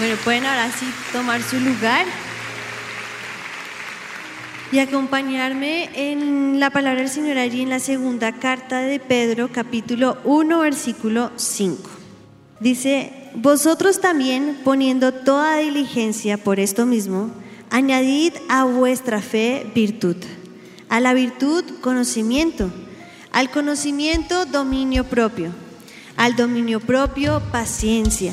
Bueno, pueden ahora sí tomar su lugar y acompañarme en la palabra del Señor allí en la segunda carta de Pedro, capítulo 1, versículo 5. Dice, vosotros también, poniendo toda diligencia por esto mismo, añadid a vuestra fe virtud, a la virtud conocimiento, al conocimiento dominio propio, al dominio propio paciencia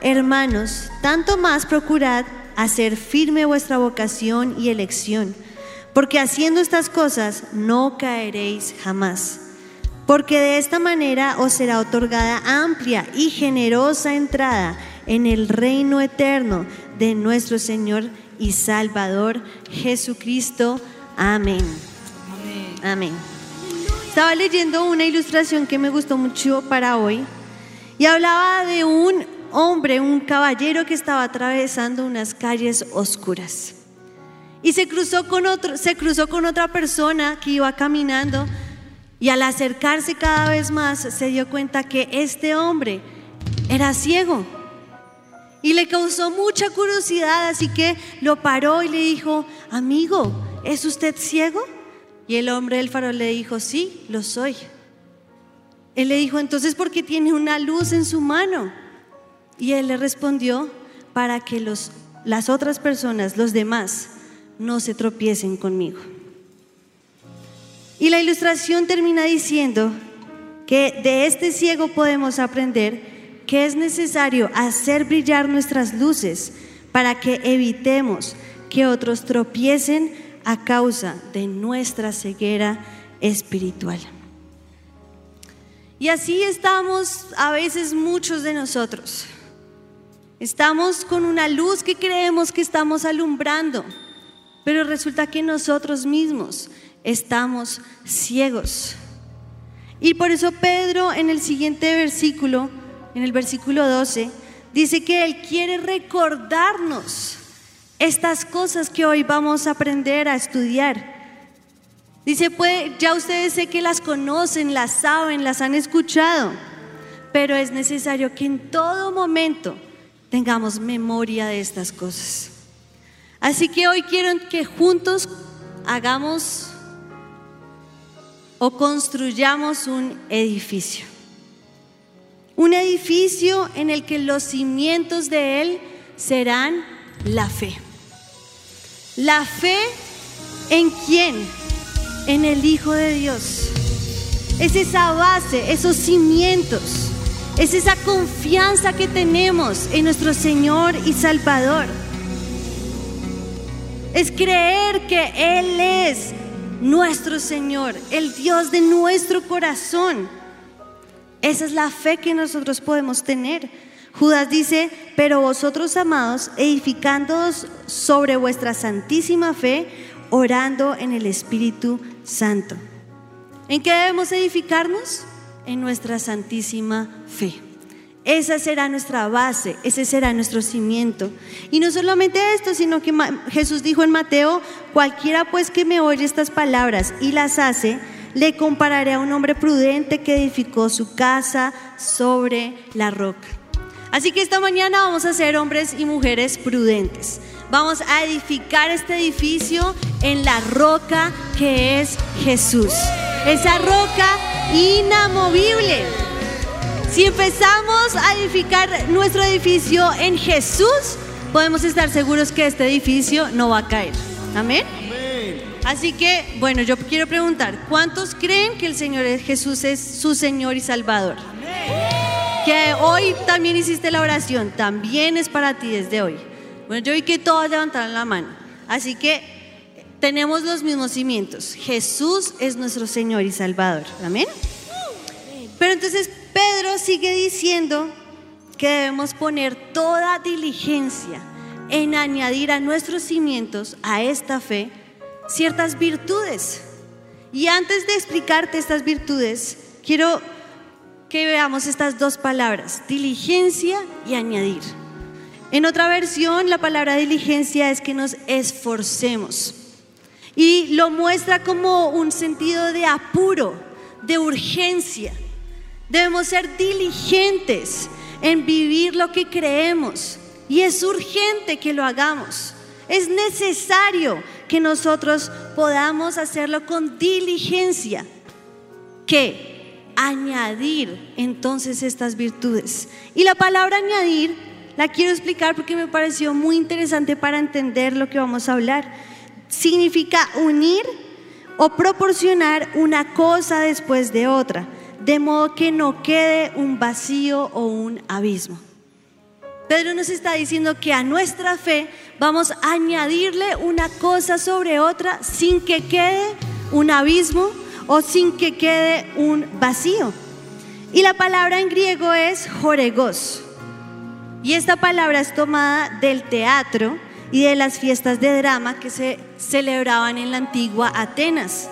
Hermanos, tanto más procurad hacer firme vuestra vocación y elección, porque haciendo estas cosas no caeréis jamás. Porque de esta manera os será otorgada amplia y generosa entrada en el reino eterno de nuestro Señor y Salvador Jesucristo. Amén. Amén. Estaba leyendo una ilustración que me gustó mucho para hoy y hablaba de un hombre, un caballero que estaba atravesando unas calles oscuras. Y se cruzó con otro, se cruzó con otra persona que iba caminando y al acercarse cada vez más se dio cuenta que este hombre era ciego. Y le causó mucha curiosidad, así que lo paró y le dijo, "Amigo, ¿es usted ciego?" Y el hombre del farol le dijo, "Sí, lo soy." Él le dijo, "Entonces, ¿por qué tiene una luz en su mano?" Y él le respondió, para que los, las otras personas, los demás, no se tropiecen conmigo. Y la ilustración termina diciendo que de este ciego podemos aprender que es necesario hacer brillar nuestras luces para que evitemos que otros tropiecen a causa de nuestra ceguera espiritual. Y así estamos a veces muchos de nosotros. Estamos con una luz que creemos que estamos alumbrando, pero resulta que nosotros mismos estamos ciegos. Y por eso Pedro en el siguiente versículo, en el versículo 12, dice que Él quiere recordarnos estas cosas que hoy vamos a aprender a estudiar. Dice, pues ya ustedes sé que las conocen, las saben, las han escuchado, pero es necesario que en todo momento tengamos memoria de estas cosas. Así que hoy quiero que juntos hagamos o construyamos un edificio. Un edificio en el que los cimientos de él serán la fe. La fe en quién? En el Hijo de Dios. Es esa base, esos cimientos es esa confianza que tenemos en nuestro Señor y Salvador. Es creer que Él es nuestro Señor, el Dios de nuestro corazón. Esa es la fe que nosotros podemos tener. Judas dice, pero vosotros amados, edificándoos sobre vuestra santísima fe, orando en el Espíritu Santo. ¿En qué debemos edificarnos? En nuestra santísima fe. Esa será nuestra base, ese será nuestro cimiento. Y no solamente esto, sino que Jesús dijo en Mateo, cualquiera pues que me oye estas palabras y las hace, le compararé a un hombre prudente que edificó su casa sobre la roca. Así que esta mañana vamos a ser hombres y mujeres prudentes. Vamos a edificar este edificio en la roca que es Jesús. Esa roca inamovible. Si empezamos a edificar nuestro edificio en Jesús, podemos estar seguros que este edificio no va a caer. Amén. Así que, bueno, yo quiero preguntar, ¿cuántos creen que el Señor Jesús es su Señor y Salvador? Que hoy también hiciste la oración, también es para ti desde hoy. Bueno, yo vi que todos levantaron la mano. Así que tenemos los mismos cimientos. Jesús es nuestro Señor y Salvador. Amén. Pero entonces Pedro sigue diciendo que debemos poner toda diligencia en añadir a nuestros cimientos, a esta fe, ciertas virtudes. Y antes de explicarte estas virtudes, quiero que veamos estas dos palabras, diligencia y añadir. En otra versión, la palabra diligencia es que nos esforcemos. Y lo muestra como un sentido de apuro, de urgencia. Debemos ser diligentes en vivir lo que creemos. Y es urgente que lo hagamos. Es necesario que nosotros podamos hacerlo con diligencia. Que añadir entonces estas virtudes. Y la palabra añadir la quiero explicar porque me pareció muy interesante para entender lo que vamos a hablar. Significa unir o proporcionar una cosa después de otra, de modo que no quede un vacío o un abismo. Pedro nos está diciendo que a nuestra fe vamos a añadirle una cosa sobre otra sin que quede un abismo o sin que quede un vacío. Y la palabra en griego es joregos. Y esta palabra es tomada del teatro y de las fiestas de drama que se celebraban en la antigua Atenas.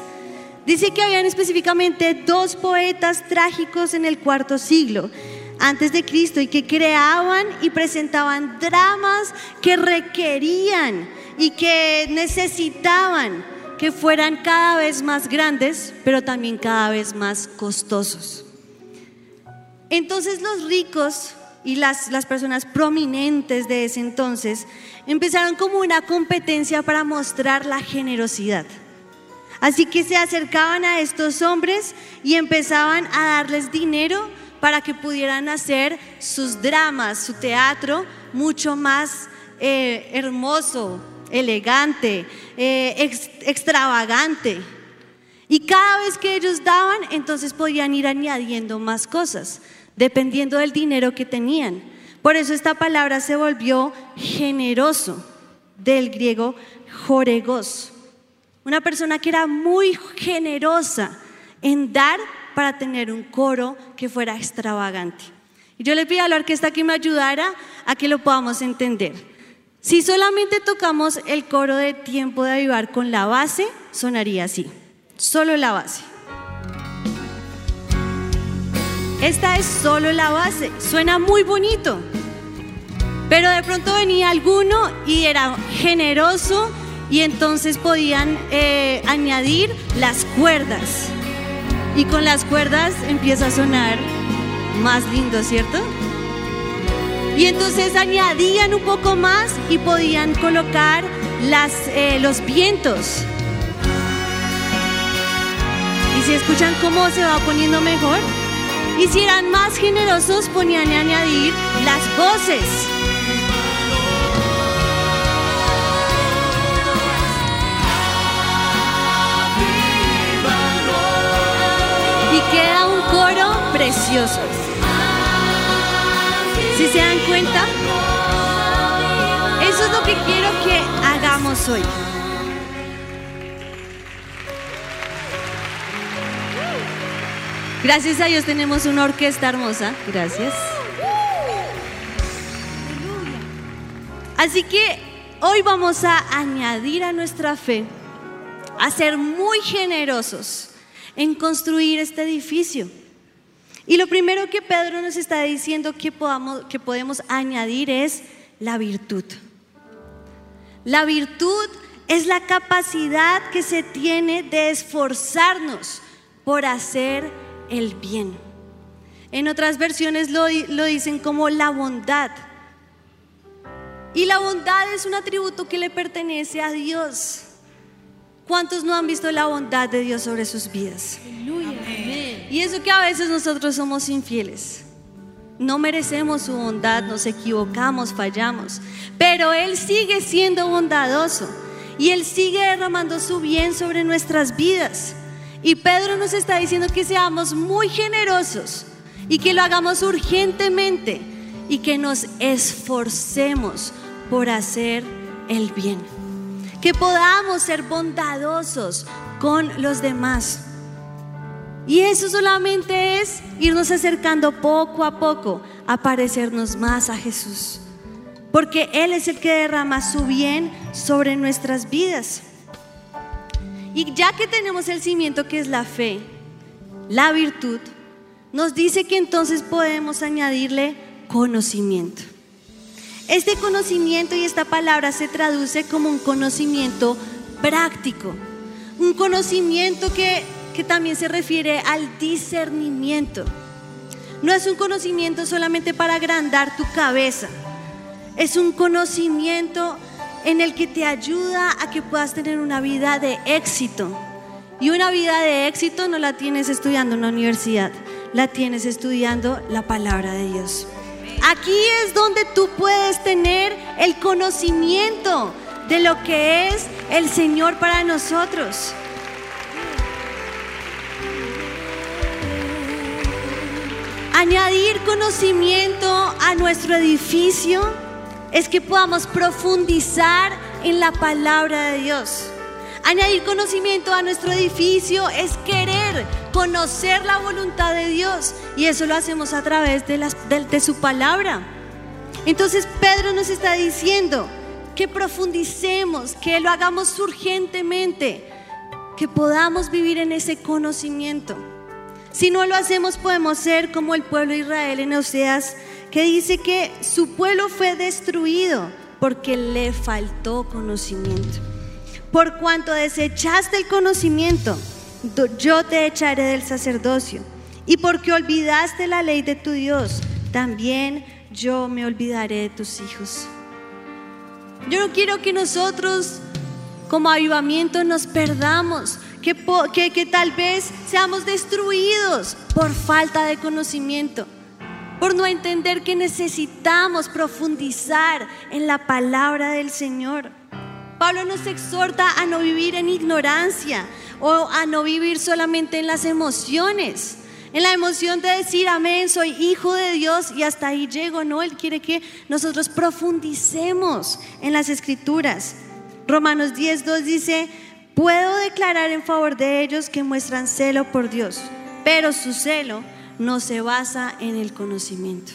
Dice que habían específicamente dos poetas trágicos en el cuarto siglo antes de Cristo y que creaban y presentaban dramas que requerían y que necesitaban que fueran cada vez más grandes, pero también cada vez más costosos. Entonces los ricos y las, las personas prominentes de ese entonces empezaron como una competencia para mostrar la generosidad. Así que se acercaban a estos hombres y empezaban a darles dinero para que pudieran hacer sus dramas, su teatro mucho más eh, hermoso, elegante, eh, extravagante. Y cada vez que ellos daban, entonces podían ir añadiendo más cosas dependiendo del dinero que tenían. Por eso esta palabra se volvió generoso, del griego joregos. Una persona que era muy generosa en dar para tener un coro que fuera extravagante. Y yo le pido a la orquesta que me ayudara a que lo podamos entender. Si solamente tocamos el coro de tiempo de avivar con la base, sonaría así, solo la base. Esta es solo la base, suena muy bonito. Pero de pronto venía alguno y era generoso y entonces podían eh, añadir las cuerdas. Y con las cuerdas empieza a sonar más lindo, ¿cierto? Y entonces añadían un poco más y podían colocar las, eh, los vientos. ¿Y si escuchan cómo se va poniendo mejor? Y si eran más generosos, ponían a añadir las voces. Y queda un coro precioso. Si se dan cuenta, eso es lo que quiero que hagamos hoy. Gracias a Dios tenemos una orquesta hermosa. Gracias. Así que hoy vamos a añadir a nuestra fe, a ser muy generosos en construir este edificio. Y lo primero que Pedro nos está diciendo que, podamos, que podemos añadir es la virtud. La virtud es la capacidad que se tiene de esforzarnos por hacer el bien. En otras versiones lo, dicen como la bondad. Y la bondad es un atributo que le pertenece a Dios. ¿Cuántos no han visto la bondad de Dios sobre sus vidas? Y eso que a veces nosotros somos infieles. No merecemos su bondad, nos equivocamos, fallamos. Pero Él sigue siendo bondadoso y Él sigue derramando su bien sobre nuestras vidas. Y Pedro nos está diciendo que seamos muy generosos y que lo hagamos urgentemente y que nos esforcemos por hacer el bien. Que podamos ser bondadosos con los demás. Y eso solamente es irnos acercando poco a poco a parecernos más a Jesús. porque Él es el que derrama su bien sobre nuestras vidas. Y ya que tenemos el cimiento que es la fe, la virtud, nos dice que entonces podemos añadirle conocimiento. Este conocimiento y esta palabra se traduce como un conocimiento práctico, un conocimiento que, que también se refiere al discernimiento. No es un conocimiento solamente para agrandar tu cabeza, es un conocimiento en el que te ayuda a que puedas tener una vida de éxito. Y una vida de éxito no la tienes estudiando en la universidad, la tienes estudiando la palabra de Dios. Aquí es donde tú puedes tener el conocimiento de lo que es el Señor para nosotros. Añadir conocimiento a nuestro edificio es que podamos profundizar en la palabra de Dios. Añadir conocimiento a nuestro edificio es querer conocer la voluntad de Dios y eso lo hacemos a través de, de su palabra. Entonces Pedro nos está diciendo que profundicemos, que lo hagamos urgentemente, que podamos vivir en ese conocimiento. Si no lo hacemos podemos ser como el pueblo de Israel en Oseas que dice que su pueblo fue destruido porque le faltó conocimiento. Por cuanto desechaste el conocimiento, yo te echaré del sacerdocio. Y porque olvidaste la ley de tu Dios, también yo me olvidaré de tus hijos. Yo no quiero que nosotros como avivamiento nos perdamos, que, que, que tal vez seamos destruidos por falta de conocimiento por no entender que necesitamos profundizar en la palabra del Señor. Pablo nos exhorta a no vivir en ignorancia o a no vivir solamente en las emociones. En la emoción de decir, amén, soy hijo de Dios y hasta ahí llego. No, Él quiere que nosotros profundicemos en las escrituras. Romanos 10.2 dice, puedo declarar en favor de ellos que muestran celo por Dios, pero su celo no se basa en el conocimiento.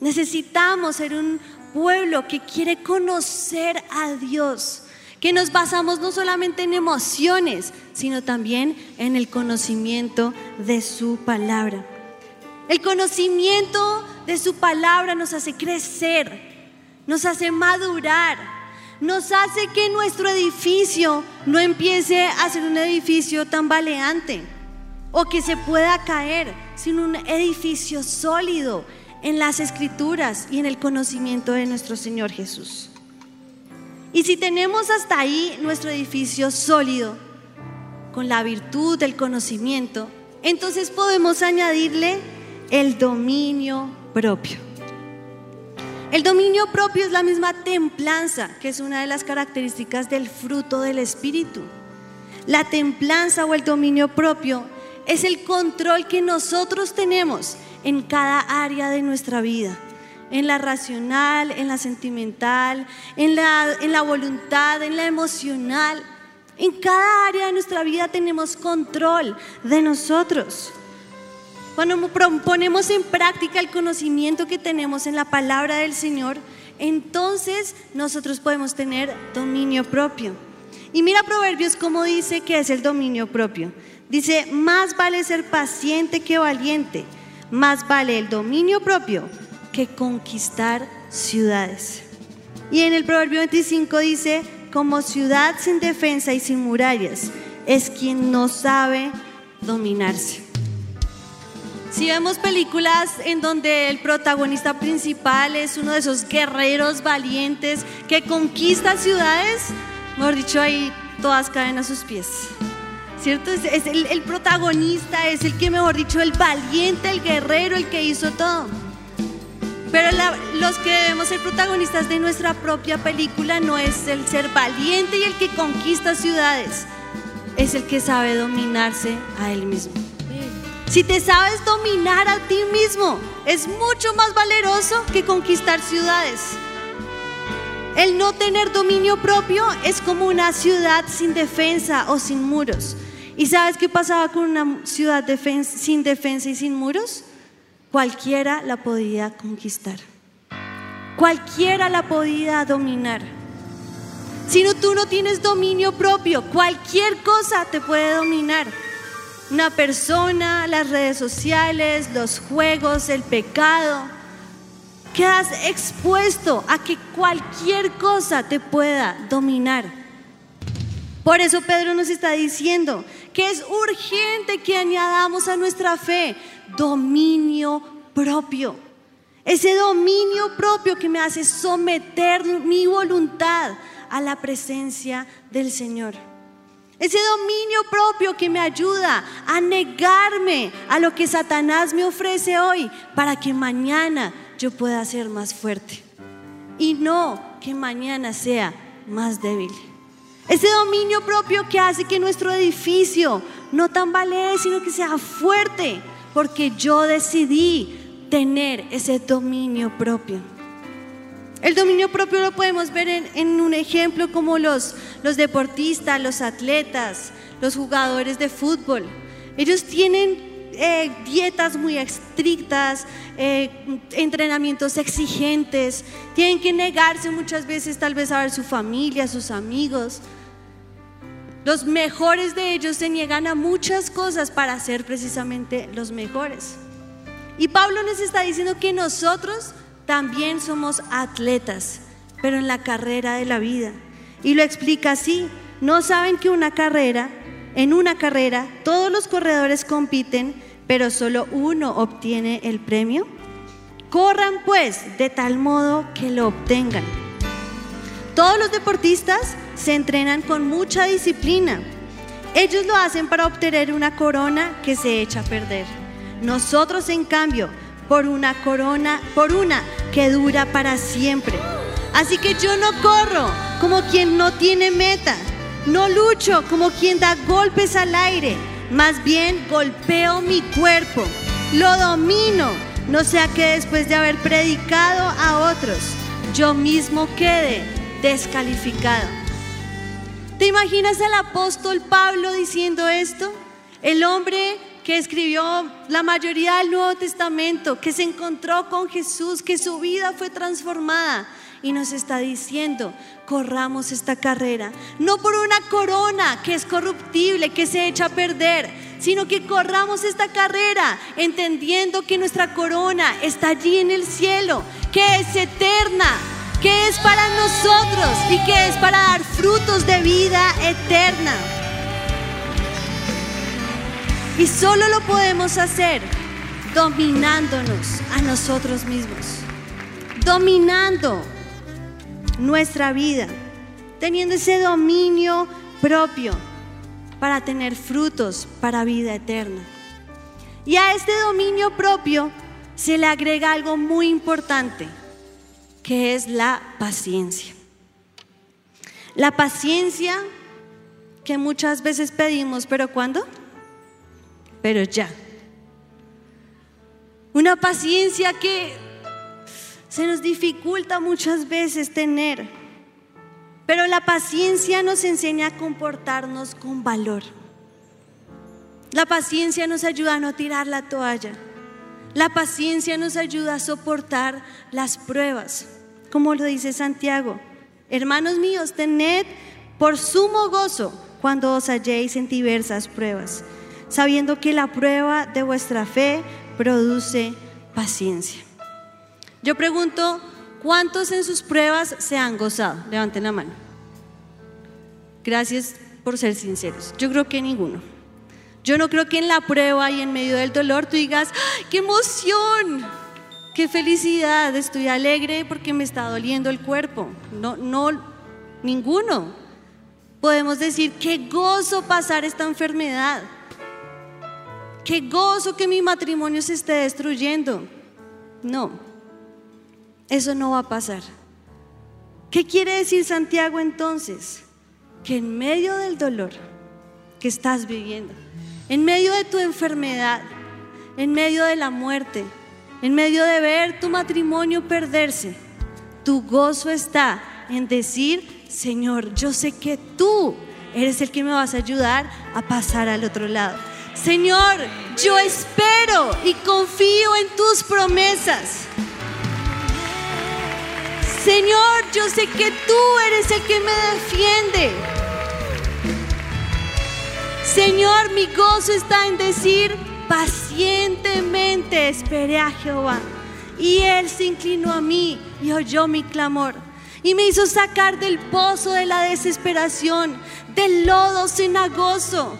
Necesitamos ser un pueblo que quiere conocer a Dios, que nos basamos no solamente en emociones, sino también en el conocimiento de su palabra. El conocimiento de su palabra nos hace crecer, nos hace madurar, nos hace que nuestro edificio no empiece a ser un edificio tambaleante o que se pueda caer, sin un edificio sólido en las escrituras y en el conocimiento de nuestro Señor Jesús. Y si tenemos hasta ahí nuestro edificio sólido, con la virtud del conocimiento, entonces podemos añadirle el dominio propio. El dominio propio es la misma templanza, que es una de las características del fruto del Espíritu. La templanza o el dominio propio es el control que nosotros tenemos en cada área de nuestra vida. En la racional, en la sentimental, en la, en la voluntad, en la emocional. En cada área de nuestra vida tenemos control de nosotros. Cuando ponemos en práctica el conocimiento que tenemos en la palabra del Señor, entonces nosotros podemos tener dominio propio. Y mira Proverbios cómo dice que es el dominio propio. Dice, más vale ser paciente que valiente, más vale el dominio propio que conquistar ciudades. Y en el Proverbio 25 dice, como ciudad sin defensa y sin murallas, es quien no sabe dominarse. Si vemos películas en donde el protagonista principal es uno de esos guerreros valientes que conquista ciudades, mejor dicho, ahí todas caen a sus pies. ¿Cierto? Es, el, protagonista, es el que, mejor dicho, el valiente, el guerrero, el que hizo todo. Pero los que debemos ser protagonistas de nuestra propia película no es el ser valiente y el que conquista ciudades, es el que sabe dominarse a él mismo. Si te sabes dominar a ti mismo, es mucho más valeroso que conquistar ciudades. El no tener dominio propio es como una ciudad sin defensa o sin muros. ¿Y sabes qué pasaba con una ciudad sin defensa y sin muros? Cualquiera la podía conquistar. cualquiera la podía dominar. Si no, tú no tienes dominio propio, cualquier cosa te puede dominar. Una persona, las redes sociales, los juegos, el pecado. Quedas expuesto a que cualquier cosa te pueda dominar. Por eso Pedro nos está diciendo que es urgente que añadamos a nuestra fe dominio propio. Ese dominio propio que me hace someter mi voluntad a la presencia del Señor. Ese dominio propio que me ayuda a negarme a lo que Satanás me ofrece hoy para que mañana yo pueda ser más fuerte. Y no que mañana sea más débil. Ese dominio propio que hace que nuestro edificio no tambalee, sino que sea fuerte, porque yo decidí tener ese dominio propio. El dominio propio lo podemos ver en, un ejemplo como los, los deportistas, los atletas, los jugadores de fútbol. Ellos tienen eh, dietas muy estrictas, eh, entrenamientos exigentes, tienen que negarse muchas veces tal vez a ver su familia, sus amigos. Los mejores de ellos se niegan a muchas cosas para ser precisamente los mejores. Y Pablo nos está diciendo que nosotros también somos atletas, pero en la carrera de la vida. Y lo explica así, no saben que una carrera, en una carrera, todos los corredores compiten, pero solo uno obtiene el premio. Corran pues de tal modo que lo obtengan. Todos los deportistas se entrenan con mucha disciplina. Ellos lo hacen para obtener una corona que se echa a perder. Nosotros, en cambio, por una corona, por una que dura para siempre. Así que yo no corro como quien no tiene meta, no lucho como quien da golpes al aire, más bien golpeo mi cuerpo, lo domino, no sea que después de haber predicado a otros, yo mismo quede descalificado. ¿Te imaginas al apóstol Pablo diciendo esto? El hombre que escribió la mayoría del Nuevo Testamento, que se encontró con Jesús, que su vida fue transformada y nos está diciendo, corramos esta carrera, no por una corona que es corruptible, que se echa a perder, sino que corramos esta carrera entendiendo que nuestra corona está allí en el cielo, que es eterna, que es para nosotros y que es para dar frutos de vida eterna. Y solo lo podemos hacer dominándonos a nosotros mismos, dominando nuestra vida, teniendo ese dominio propio para tener frutos para vida eterna. Y a este dominio propio se le agrega algo muy importante, que es la paciencia. La paciencia que muchas veces pedimos, pero ¿cuándo? pero ya. Una paciencia que se nos dificulta muchas veces tener, pero la paciencia nos enseña a comportarnos con valor. La paciencia nos ayuda a no tirar la toalla. La paciencia nos ayuda a soportar las pruebas, como lo dice Santiago. Hermanos míos, tened por sumo gozo cuando os halléis en diversas pruebas sabiendo que la prueba de vuestra fe produce paciencia. Yo pregunto, ¿cuántos en sus pruebas se han gozado? Levanten la mano. Gracias por ser sinceros. Yo creo que ninguno. Yo no creo que en la prueba y en medio del dolor tú digas, ¡qué emoción! ¡Qué felicidad! Estoy alegre porque me está doliendo el cuerpo. No, no, ninguno. Podemos decir, qué gozo pasar esta enfermedad. Qué gozo que mi matrimonio se esté destruyendo. No, eso no va a pasar. ¿Qué quiere decir Santiago entonces? Que en medio del dolor que estás viviendo, en medio de tu enfermedad, en medio de la muerte, en medio de ver tu matrimonio perderse, tu gozo está en decir, Señor, yo sé que tú eres el que me vas a ayudar a pasar al otro lado. Señor, yo espero y confío en tus promesas. Señor, yo sé que tú eres el que me defiende. Señor, mi gozo está en decir, pacientemente esperé a Jehová. Y Él se inclinó a mí y oyó mi clamor. Y me hizo sacar del pozo de la desesperación, del lodo cenagoso.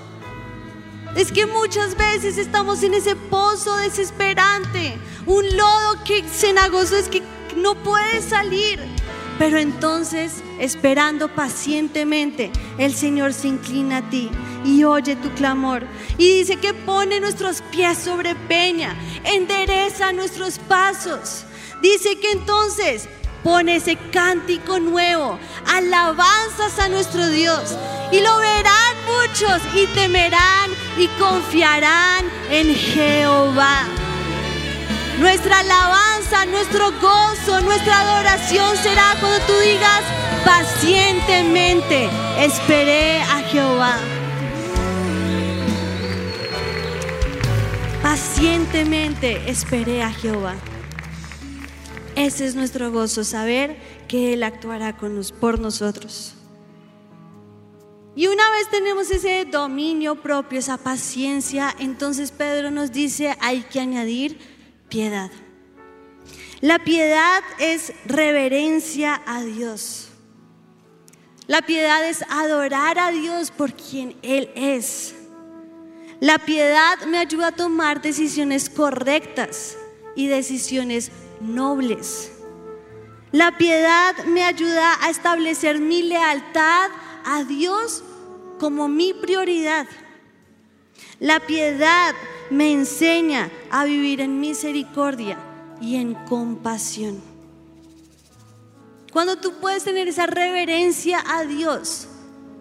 Es que muchas veces estamos en ese pozo desesperante, un lodo que cenagoso es que no puede salir. Pero entonces, esperando pacientemente, el Señor se inclina a ti y oye tu clamor. Y dice que pone nuestros pies sobre peña, endereza nuestros pasos. Dice que entonces pone ese cántico nuevo, alabanzas a nuestro Dios. Y lo verán muchos y temerán y confiarán en Jehová. Nuestra nuestro gozo, nuestra adoración será cuando tú digas pacientemente, esperé a Jehová. Pacientemente esperé a Jehová. Ese es nuestro gozo, saber que Él actuará con nos, por nosotros. Y una vez tenemos ese dominio propio, esa paciencia, entonces Pedro nos dice, hay que añadir piedad. La piedad es reverencia a Dios. La piedad es adorar a Dios por quien Él es. La piedad me ayuda a tomar decisiones correctas y decisiones nobles. La piedad me ayuda a establecer mi lealtad a Dios como mi prioridad. La piedad me enseña a vivir en misericordia y en compasión. Cuando tú puedes tener esa reverencia a Dios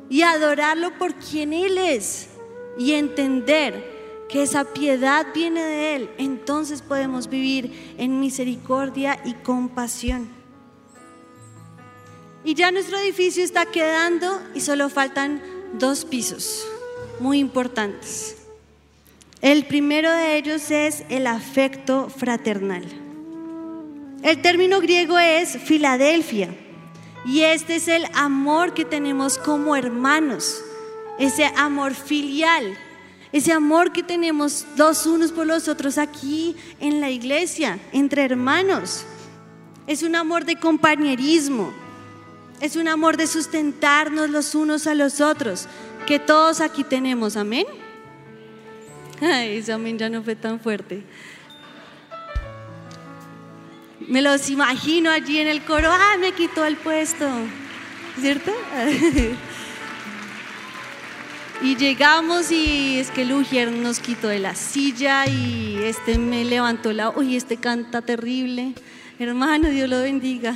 y adorarlo por quien Él es y entender que esa piedad viene de Él, entonces podemos vivir en misericordia y compasión. Y ya nuestro edificio está quedando y solo faltan dos pisos muy importantes. El primero de ellos es el afecto fraternal. El término griego es Filadelfia y este es el amor que tenemos como hermanos, ese amor filial, ese amor que tenemos los unos por los otros aquí en la iglesia, entre hermanos. Es un amor de compañerismo, es un amor de sustentarnos los unos a los otros, que todos aquí tenemos, amén. Ay, ese amén ya no fue tan fuerte. Me los imagino allí en el coro, ah, me quitó el puesto, ¿cierto? y llegamos y es que Lugier nos quitó de la silla y este me levantó la, uy, este canta terrible. Hermano, Dios lo bendiga.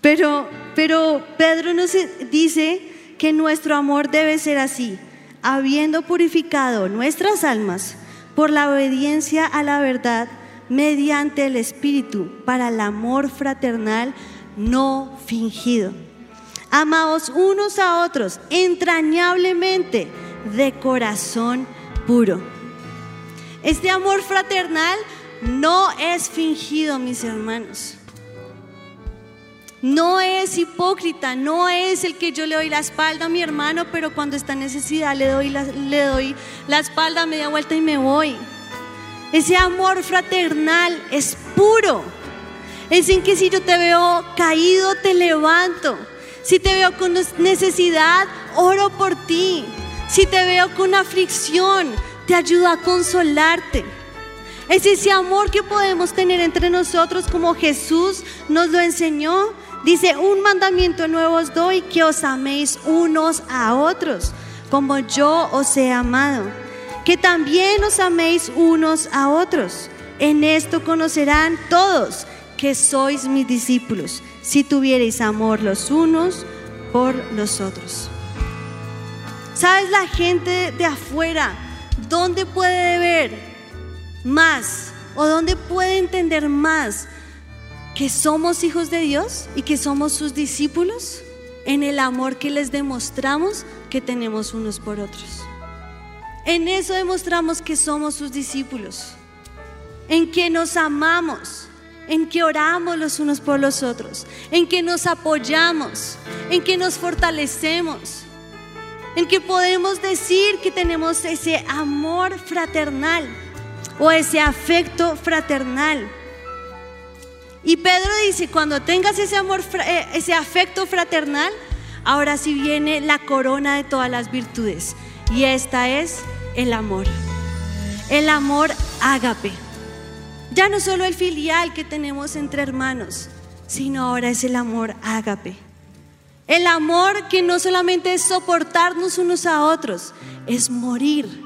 Pero, pero Pedro nos dice que nuestro amor debe ser así, habiendo purificado nuestras almas por la obediencia a la verdad mediante el Espíritu para el amor fraternal no fingido. Amaos unos a otros entrañablemente de corazón puro. Este amor fraternal no es fingido, mis hermanos. No es hipócrita, no es el que yo le doy la espalda a mi hermano, pero cuando está en necesidad le doy la, le doy la espalda, media vuelta y me voy. Ese amor fraternal es puro. Es en que si yo te veo caído, te levanto. Si te veo con necesidad, oro por ti. Si te veo con aflicción, te ayudo a consolarte. Es ese amor que podemos tener entre nosotros como Jesús nos lo enseñó Dice, un mandamiento nuevo os doy, que os améis unos a otros, como yo os he amado. Que también os améis unos a otros. En esto conocerán todos que sois mis discípulos, si tuviereis amor los unos por los otros. ¿Sabes la gente de afuera? ¿Dónde puede ver más? ¿O dónde puede entender más que somos hijos de Dios y que somos sus discípulos en el amor que les demostramos que tenemos unos por otros. En eso demostramos que somos sus discípulos, en que nos amamos, en que oramos los unos por los otros, en que nos apoyamos, en que nos fortalecemos, en que podemos decir que tenemos ese amor fraternal o ese afecto fraternal. Y Pedro dice, cuando tengas ese amor, eh, ese afecto fraternal, ahora sí viene la corona de todas las virtudes. Y esta es el amor. El amor ágape. Ya no solo el filial que tenemos entre hermanos, sino ahora es el amor ágape. El amor que no solamente es soportarnos unos a otros, es morir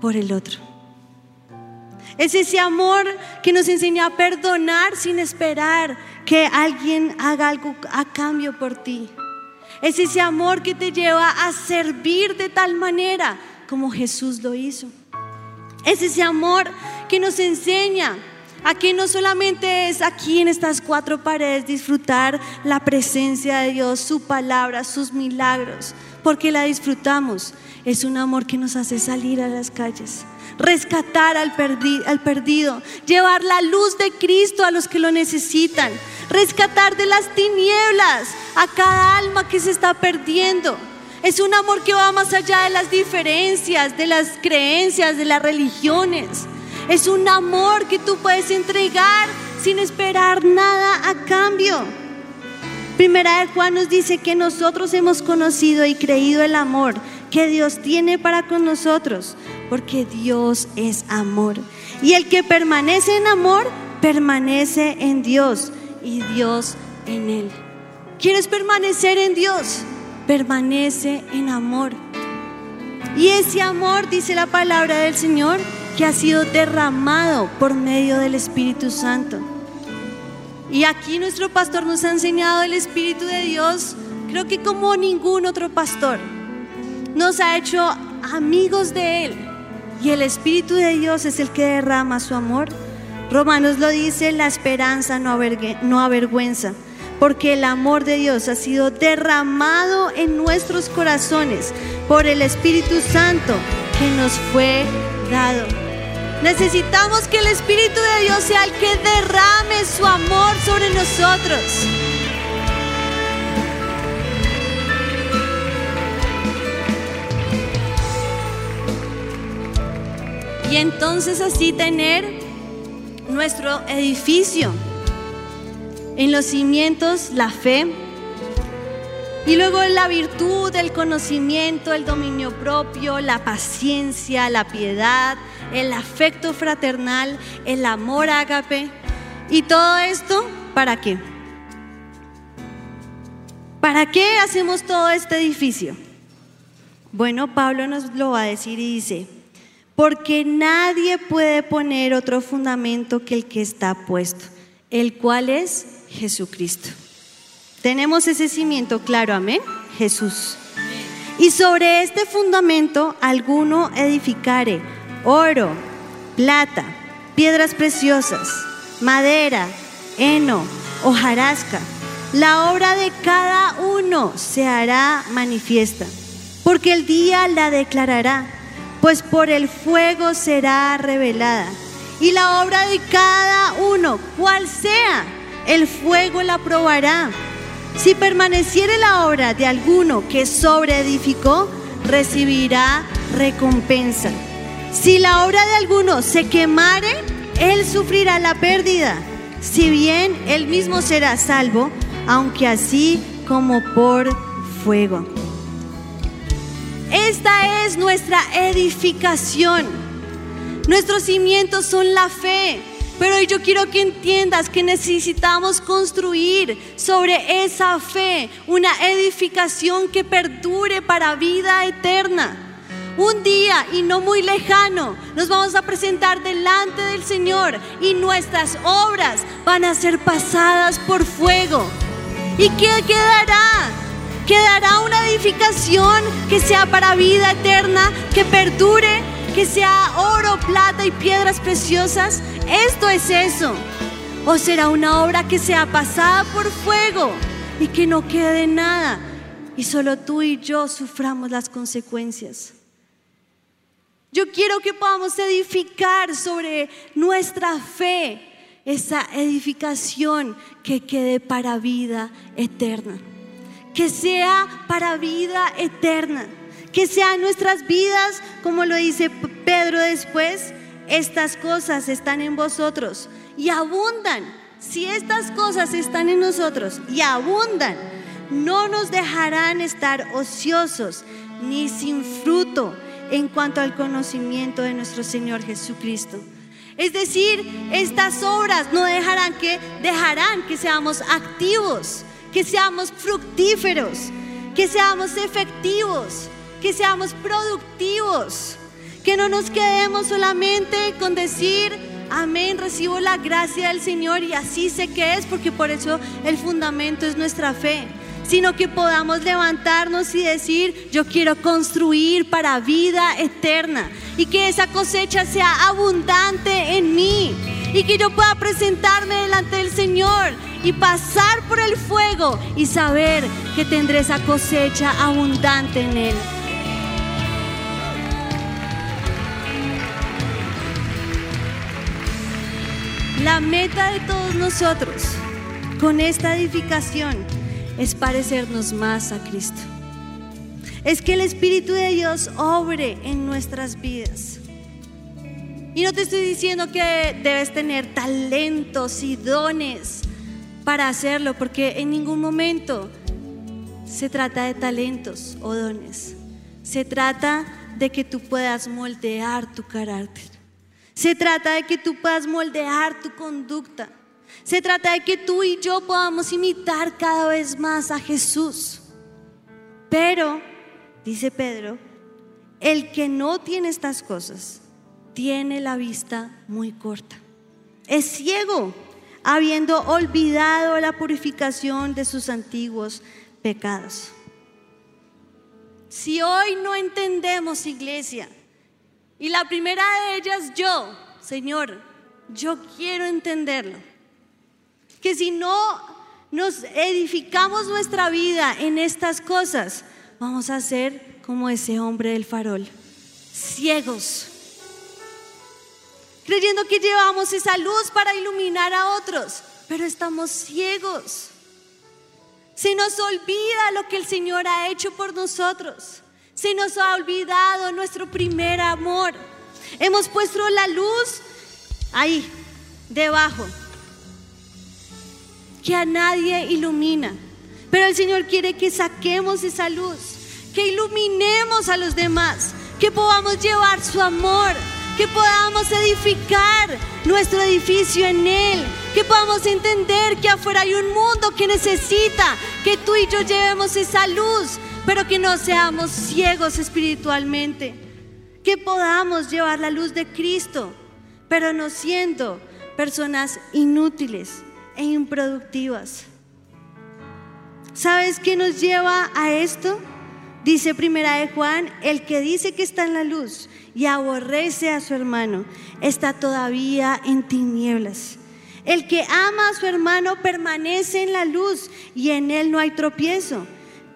por el otro. Es ese amor que nos enseña a perdonar sin esperar que alguien haga algo a cambio por ti. Es ese amor que te lleva a servir de tal manera como Jesús lo hizo. Es ese amor que nos enseña a que no solamente es aquí en estas cuatro paredes disfrutar la presencia de Dios, su palabra, sus milagros, porque la disfrutamos. Es un amor que nos hace salir a las calles, rescatar al, al perdido, llevar la luz de Cristo a los que lo necesitan, rescatar de las tinieblas a cada alma que se está perdiendo. Es un amor que va más allá de las diferencias, de las creencias, de las religiones. Es un amor que tú puedes entregar sin esperar nada a cambio. Primera de Juan nos dice que nosotros hemos conocido y creído el amor que Dios tiene para con nosotros, porque Dios es amor. Y el que permanece en amor, permanece en Dios y Dios en él. ¿Quieres permanecer en Dios? Permanece en amor. Y ese amor, dice la palabra del Señor, que ha sido derramado por medio del Espíritu Santo. Y aquí nuestro pastor nos ha enseñado el Espíritu de Dios, creo que como ningún otro pastor. Nos ha hecho amigos de Él. Y el Espíritu de Dios es el que derrama su amor. Romanos lo dice, la esperanza no, avergüenza, porque el amor de Dios ha sido derramado en nuestros corazones por el Espíritu Santo que nos fue dado. Necesitamos que el Espíritu de Dios sea el que derrame su amor sobre nosotros. Y entonces así tener nuestro edificio. En los cimientos la fe, y luego la virtud, el conocimiento, el dominio propio, la paciencia, la piedad, el afecto fraternal, el amor ágape. ¿Y todo esto para qué? ¿Para qué hacemos todo este edificio? Bueno, Pablo nos lo va a decir y dice, porque nadie puede poner otro fundamento que el que está puesto, el cual es Jesucristo. Tenemos ese cimiento claro, amén, Jesús. Y sobre este fundamento alguno edificare oro, plata, piedras preciosas, madera, heno, hojarasca. La obra de cada uno se hará manifiesta, porque el día la declarará, pues por el fuego será revelada. Y la obra de cada uno, cual sea, el fuego la probará. Si permaneciere la obra de alguno que sobreedificó, recibirá recompensa. Si la obra de alguno se quemare, él sufrirá la pérdida, si bien él mismo será salvo, aunque así como por fuego. Esta es nuestra edificación. Nuestros cimientos son la fe. Pero yo quiero que entiendas que necesitamos construir sobre esa fe una edificación que perdure para vida eterna. Un día y no muy lejano nos vamos a presentar delante del Señor y nuestras obras van a ser pasadas por fuego. ¿Y qué quedará? Quedará una edificación que sea para vida eterna, que perdure, que sea oro, plata y piedras preciosas. Esto es eso. O será una obra que sea pasada por fuego y que no quede nada y solo tú y yo suframos las consecuencias. Yo quiero que podamos edificar sobre nuestra fe, esa edificación que quede para vida eterna. Que sea para vida eterna. Que sean nuestras vidas, como lo dice Pedro después, estas cosas están en vosotros y abundan. Si estas cosas están en nosotros y abundan, no nos dejarán estar ociosos ni sin fruto en cuanto al conocimiento de nuestro Señor Jesucristo. Es decir, estas obras no dejarán que dejarán que seamos activos, que seamos fructíferos, que seamos efectivos, que seamos productivos, que no nos quedemos solamente con decir, amén, recibo la gracia del Señor y así sé que es, porque por eso el fundamento es nuestra fe sino que podamos levantarnos y decir, yo quiero construir para vida eterna y que esa cosecha sea abundante en mí y que yo pueda presentarme delante del Señor y pasar por el fuego y saber que tendré esa cosecha abundante en Él. La meta de todos nosotros con esta edificación es parecernos más a Cristo. Es que el Espíritu de Dios obre en nuestras vidas. Y no te estoy diciendo que debes tener talentos y dones para hacerlo, porque en ningún momento se trata de talentos o dones. Se trata de que tú puedas moldear tu carácter. Se trata de que tú puedas moldear tu conducta. Se trata de que tú y yo podamos imitar cada vez más a Jesús. Pero, dice Pedro, el que no tiene estas cosas tiene la vista muy corta. Es ciego, habiendo olvidado la purificación de sus antiguos pecados. Si hoy no entendemos, iglesia, y la primera de ellas yo, Señor, yo quiero entenderlo que si no nos edificamos nuestra vida en estas cosas, vamos a ser como ese hombre del farol, ciegos, creyendo que llevamos esa luz para iluminar a otros, pero estamos ciegos. Se nos olvida lo que el Señor ha hecho por nosotros. Se nos ha olvidado nuestro primer amor. Hemos puesto la luz ahí, debajo que a nadie ilumina. Pero el Señor quiere que saquemos esa luz, que iluminemos a los demás, que podamos llevar su amor, que podamos edificar nuestro edificio en Él, que podamos entender que afuera hay un mundo que necesita que tú y yo llevemos esa luz, pero que no seamos ciegos espiritualmente, que podamos llevar la luz de Cristo, pero no siendo personas inútiles e improductivas. ¿Sabes qué nos lleva a esto? Dice primera de Juan, el que dice que está en la luz y aborrece a su hermano, está todavía en tinieblas. El que ama a su hermano permanece en la luz y en él no hay tropiezo.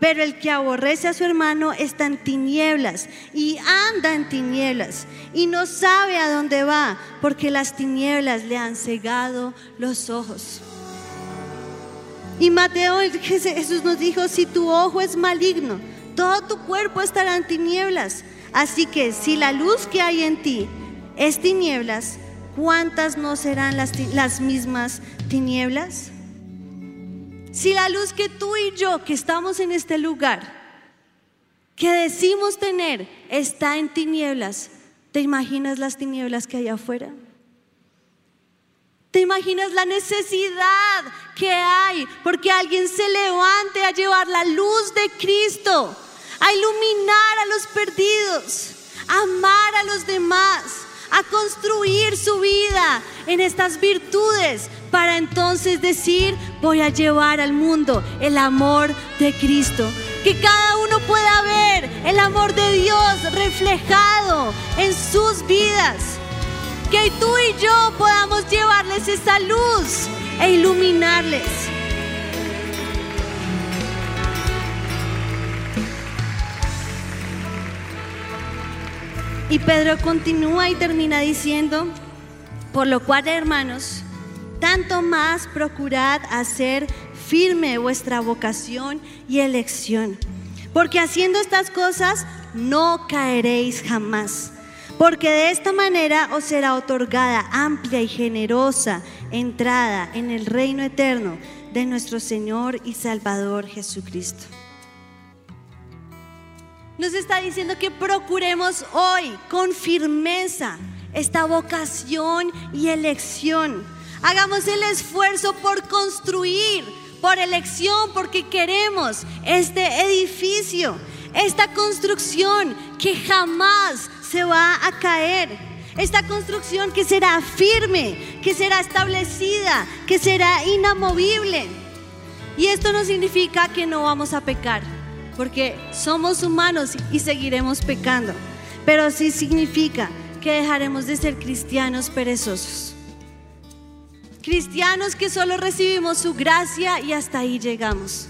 Pero el que aborrece a su hermano está en tinieblas y anda en tinieblas y no sabe a dónde va porque las tinieblas le han cegado los ojos. Y Mateo Jesús nos dijo, si tu ojo es maligno, todo tu cuerpo estará en tinieblas. Así que si la luz que hay en ti es tinieblas, ¿cuántas no serán las, las mismas tinieblas? Si la luz que tú y yo que estamos en este lugar, que decimos tener, está en tinieblas, ¿te imaginas las tinieblas que hay afuera? ¿Te imaginas la necesidad que hay porque alguien se levante a llevar la luz de Cristo, a iluminar a los perdidos, a amar a los demás, a construir su vida en estas virtudes para entonces decir, voy a llevar al mundo el amor de Cristo? Que cada uno pueda ver el amor de Dios reflejado en sus vidas que tú y yo podamos llevarles esa luz e iluminarles. Y Pedro continúa y termina diciendo, por lo cual hermanos, tanto más procurad hacer firme vuestra vocación y elección. Porque haciendo estas cosas no caeréis jamás. Porque de esta manera os será otorgada amplia y generosa entrada en el reino eterno de nuestro Señor y Salvador Jesucristo. Nos está diciendo que procuremos hoy con firmeza esta vocación y elección. Hagamos el esfuerzo por construir, por elección, porque queremos este edificio, esta construcción que jamás se va a caer. Esta construcción que será firme, que será establecida, que será inamovible. Y esto no significa que no vamos a pecar, porque somos humanos y seguiremos pecando. Pero sí significa que dejaremos de ser cristianos perezosos. Cristianos que solo recibimos su gracia y hasta ahí llegamos.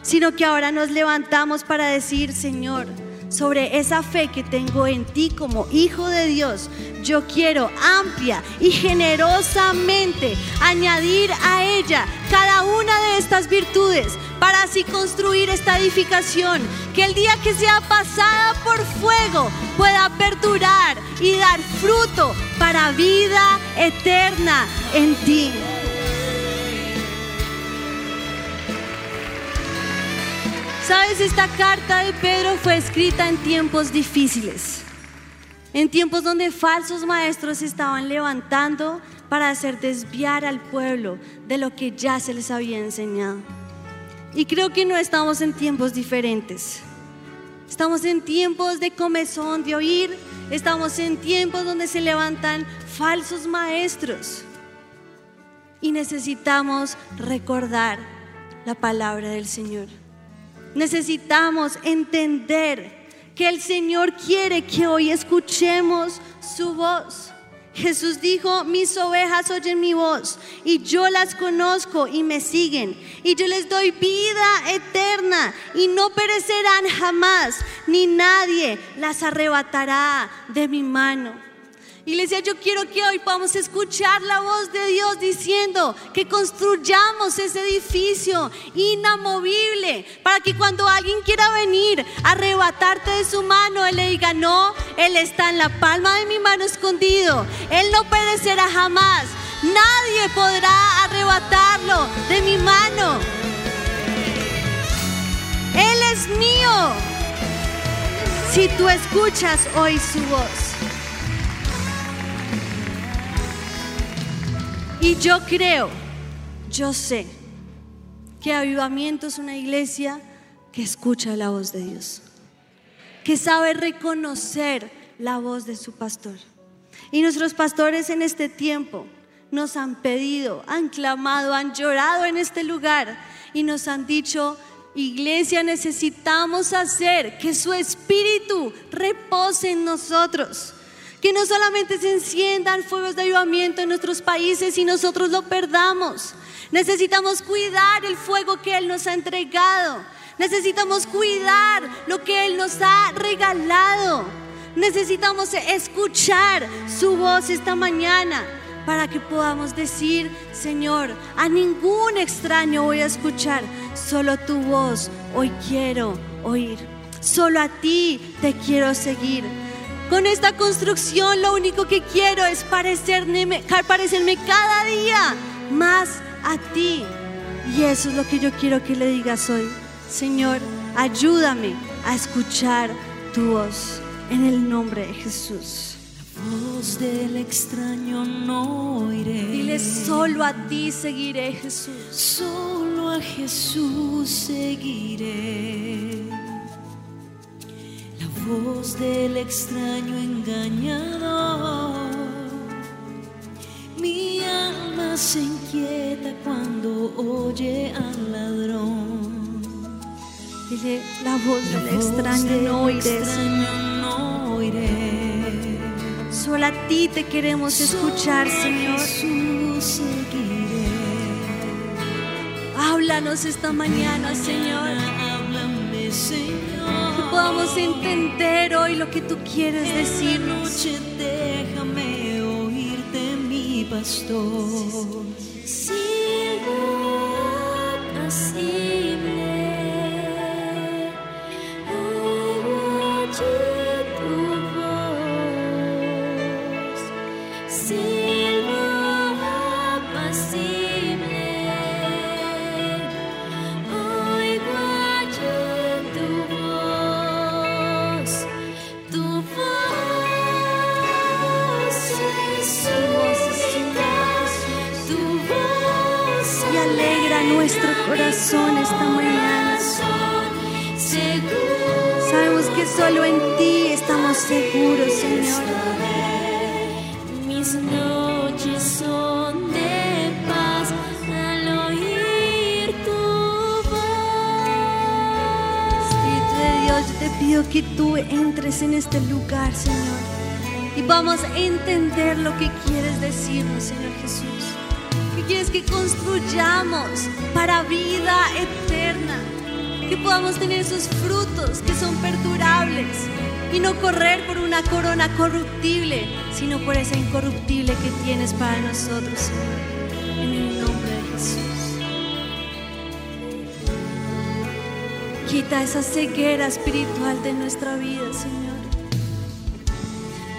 Sino que ahora nos levantamos para decir, Señor, sobre esa fe que tengo en ti como hijo de Dios, yo quiero amplia y generosamente añadir a ella cada una de estas virtudes para así construir esta edificación que el día que sea pasada por fuego pueda perdurar y dar fruto para vida eterna en ti. Sabes, esta carta de Pedro fue escrita en tiempos difíciles, en tiempos donde falsos maestros se estaban levantando para hacer desviar al pueblo de lo que ya se les había enseñado. Y creo que no estamos en tiempos diferentes. Estamos en tiempos de comezón, de oír. Estamos en tiempos donde se levantan falsos maestros. Y necesitamos recordar la palabra del Señor. Necesitamos entender que el Señor quiere que hoy escuchemos su voz. Jesús dijo, mis ovejas oyen mi voz y yo las conozco y me siguen y yo les doy vida eterna y no perecerán jamás, ni nadie las arrebatará de mi mano. Iglesia, yo quiero que hoy podamos escuchar la voz de Dios diciendo que construyamos ese edificio inamovible para que cuando alguien quiera venir a arrebatarte de su mano, Él le diga, no, Él está en la palma de mi mano escondido, Él no perecerá jamás, nadie podrá arrebatarlo de mi mano. Él es mío. Si tú escuchas hoy su voz. Y yo creo, yo sé que Avivamiento es una iglesia que escucha la voz de Dios, que sabe reconocer la voz de su pastor. Y nuestros pastores en este tiempo nos han pedido, han clamado, han llorado en este lugar y nos han dicho, iglesia, necesitamos hacer que su espíritu repose en nosotros que no solamente se enciendan fuegos de avivamiento en nuestros países y nosotros lo perdamos. Necesitamos cuidar el fuego que Él nos ha entregado. Necesitamos cuidar lo que Él nos ha regalado. Necesitamos escuchar su voz esta mañana para que podamos decir, Señor, a ningún extraño voy a escuchar, solo tu voz hoy quiero oír. Solo a ti te quiero seguir. Con esta construcción lo único que quiero es parecerme, parecerme cada día más a ti. Y eso es lo que yo quiero que le digas hoy. Señor, ayúdame a escuchar tu voz en el nombre de Jesús. La voz del extraño no oiré. Dile, solo a ti seguiré, Jesús. Solo a Jesús seguiré voz del extraño engañador. Mi alma se inquieta cuando oye al ladrón. Dile, la voz del extraño no oiré. no oiré. Solo a ti te queremos escuchar, Señor. Jesús seguiré. Háblanos esta mañana, Señor. Háblame, Señor podamos entender hoy lo que tú quieres decirnos. Noche déjame oírte mi pastor. Siervo apacible, oigo corazón esta mañana. Sabemos que solo en ti estamos seguros, Señor. mis noches son de paz al oír tu voz. Espíritu de Dios, yo te pido que tú entres en este lugar, Señor. Y vamos a entender lo que quieres decirnos, Señor Jesús. Quieres que construyamos para vida eterna. Que podamos tener esos frutos que son perdurables. Y no correr por una corona corruptible, sino por esa incorruptible que tienes para nosotros, Señor. En el nombre de Jesús. Quita esa ceguera espiritual de nuestra vida, Señor.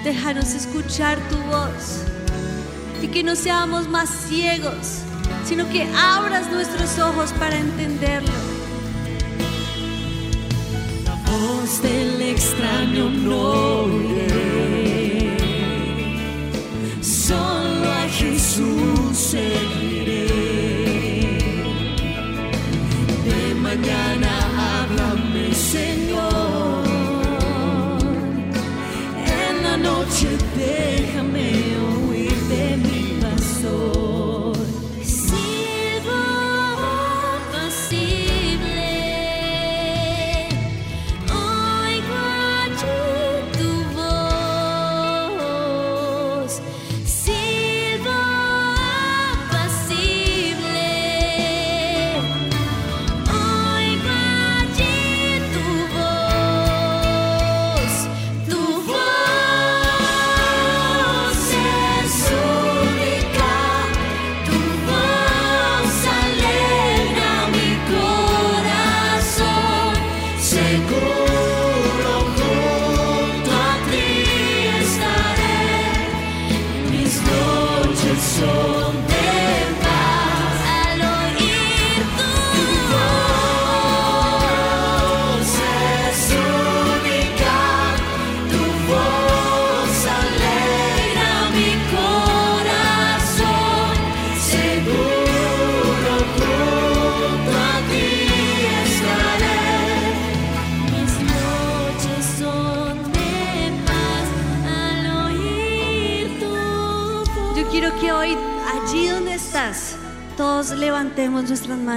Déjanos escuchar tu voz y que no seamos más ciegos, sino que abras nuestros ojos para entenderlo. La voz del extraño no oiré, solo a Jesús seguiré. De mañana háblame, Señor.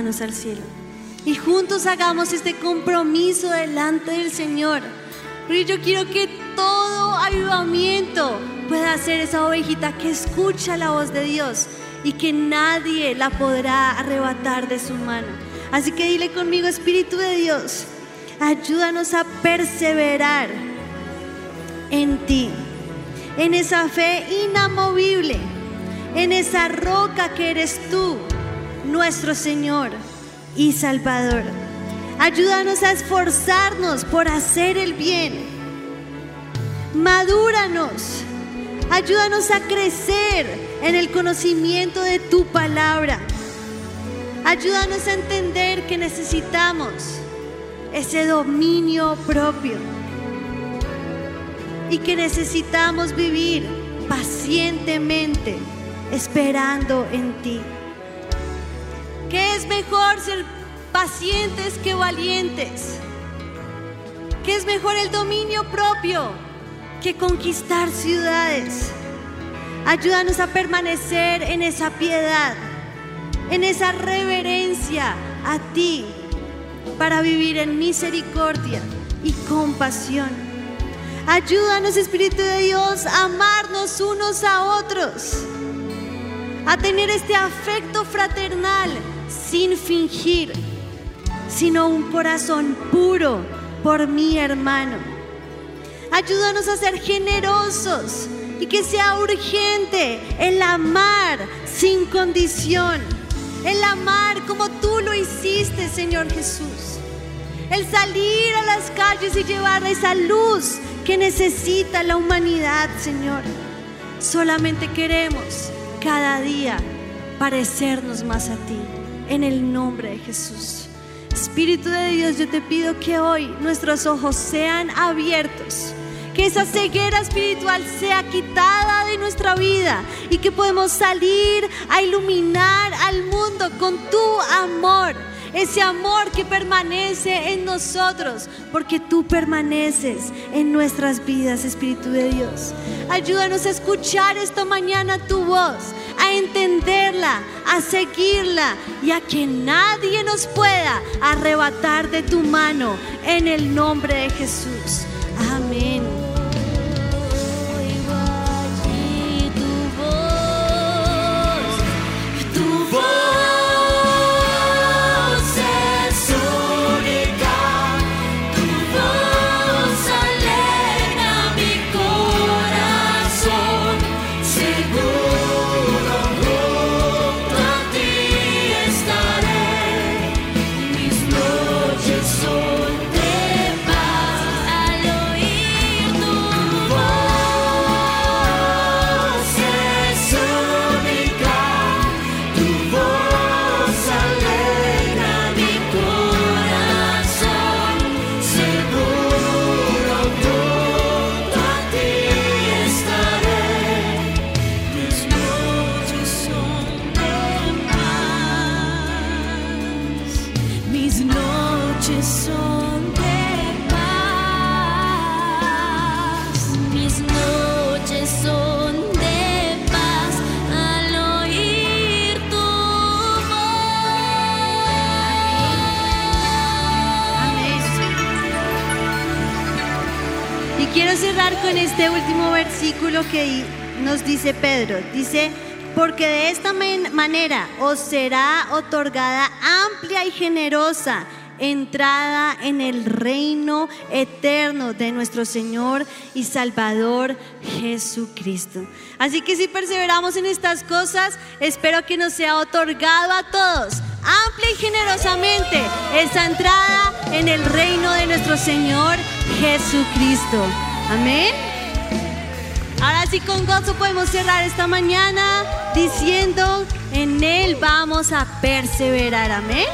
Al cielo y juntos hagamos este compromiso delante del Señor. Porque yo quiero que todo avivamiento pueda ser esa ovejita que escucha la voz de Dios y que nadie la podrá arrebatar de su mano. Así que dile conmigo, Espíritu de Dios, ayúdanos a perseverar en ti, en esa fe inamovible, en esa roca que eres tú, nuestro Señor y Salvador. Ayúdanos a esforzarnos por hacer el bien. Madúranos. Ayúdanos a crecer en el conocimiento de tu palabra. Ayúdanos a entender que necesitamos ese dominio propio y que necesitamos vivir pacientemente esperando en ti. ¿Qué es mejor ser pacientes que valientes? ¿Qué es mejor el dominio propio que conquistar ciudades? Ayúdanos a permanecer en esa piedad, en esa reverencia a ti, para vivir en misericordia y compasión. Ayúdanos, Espíritu de Dios, a amarnos unos a otros, a tener este afecto fraternal sin fingir, sino un corazón puro por mi hermano. Ayúdanos a ser generosos y que sea urgente el amar sin condición, el amar como tú lo hiciste, Señor Jesús, el salir a las calles y llevar esa luz que necesita la humanidad, Señor. Solamente queremos cada día parecernos más a ti, en el nombre de Jesús. Espíritu de Dios, yo te pido que hoy nuestros ojos sean abiertos, que esa ceguera espiritual sea quitada de nuestra vida y que podemos salir a iluminar al mundo con tu amor. Ese amor que permanece en nosotros, porque tú permaneces en nuestras vidas, Espíritu de Dios. Ayúdanos a escuchar esta mañana tu voz a entenderla, a seguirla y a que nadie nos pueda arrebatar de tu mano en el nombre de Jesús. Dice Pedro. Dice, porque de esta manera os será otorgada amplia y generosa entrada en el reino eterno de nuestro Señor y Salvador Jesucristo. Así que si perseveramos en estas cosas, espero que nos sea otorgado a todos amplia y generosamente esa entrada en el reino de nuestro Señor Jesucristo. Amén. Ahora sí con gozo podemos cerrar esta mañana diciendo, en Él vamos a perseverar. Amén.